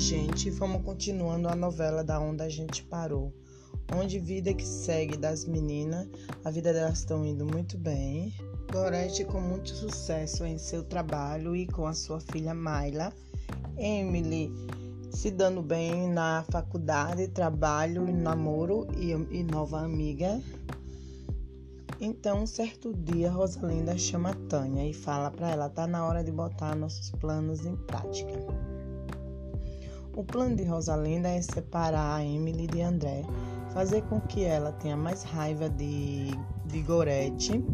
gente, vamos continuando a novela da onde a gente parou. Onde vida que segue das meninas, a vida delas estão indo muito bem. Gorete com muito sucesso em seu trabalho e com a sua filha Mayla. Emily se dando bem na faculdade, trabalho, namoro e, e nova amiga. Então, certo dia, Rosalinda chama Tânia e fala para ela: tá na hora de botar nossos planos em prática. O plano de Rosalinda é separar a Emily de André, fazer com que ela tenha mais raiva de, de Gorete.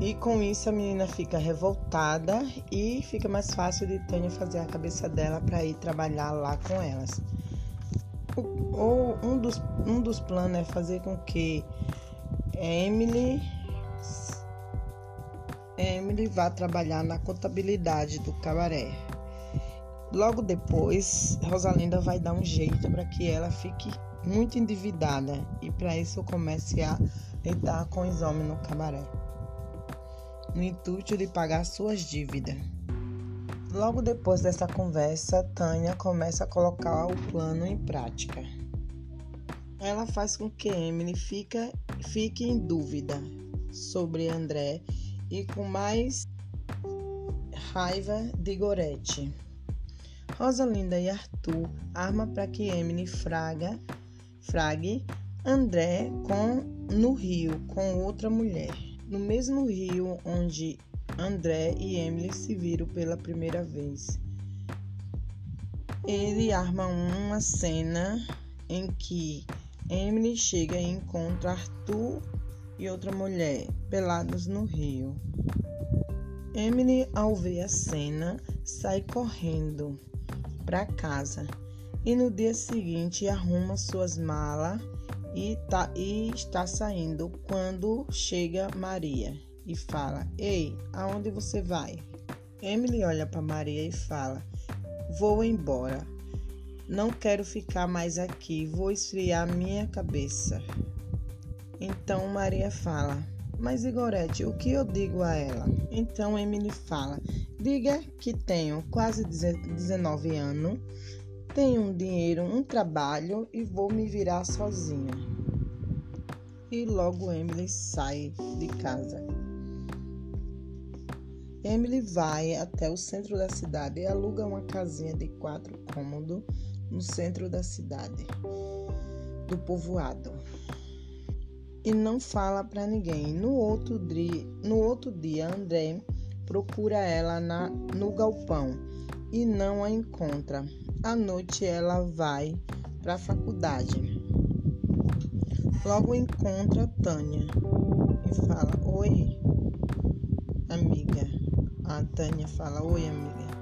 E com isso a menina fica revoltada e fica mais fácil de Tânia fazer a cabeça dela para ir trabalhar lá com elas. Ou um dos, um dos planos é fazer com que Emily Emily vai trabalhar na contabilidade do cabaré. Logo depois, Rosalinda vai dar um jeito para que ela fique muito endividada e para isso comece a deitar com os homens no cabaré, no intuito de pagar suas dívidas. Logo depois dessa conversa, Tânia começa a colocar o plano em prática. Ela faz com que Emily fica, fique em dúvida sobre André e com mais raiva de Gorete. Rosalinda e Arthur arma para que Emily fraga, frague André com, no rio com outra mulher. No mesmo rio onde André e Emily se viram pela primeira vez. Ele arma uma cena em que Emily chega e encontra Arthur e outra mulher pelados no rio. Emily, ao ver a cena, sai correndo para casa e no dia seguinte arruma suas malas e, tá, e está saindo quando chega Maria e fala: Ei, aonde você vai? Emily olha para Maria e fala: Vou embora. Não quero ficar mais aqui, vou esfriar minha cabeça. Então Maria fala: Mas Igorete, o que eu digo a ela? Então Emily fala: Diga que tenho quase 19 anos, tenho um dinheiro, um trabalho e vou me virar sozinha. E logo Emily sai de casa. Emily vai até o centro da cidade e aluga uma casinha de quatro cômodos no centro da cidade, do povoado. E não fala para ninguém. No outro, dia, no outro dia, André procura ela na, no galpão e não a encontra. À noite ela vai para a faculdade. Logo encontra Tânia e fala: Oi, amiga. A Tânia fala: Oi, amiga.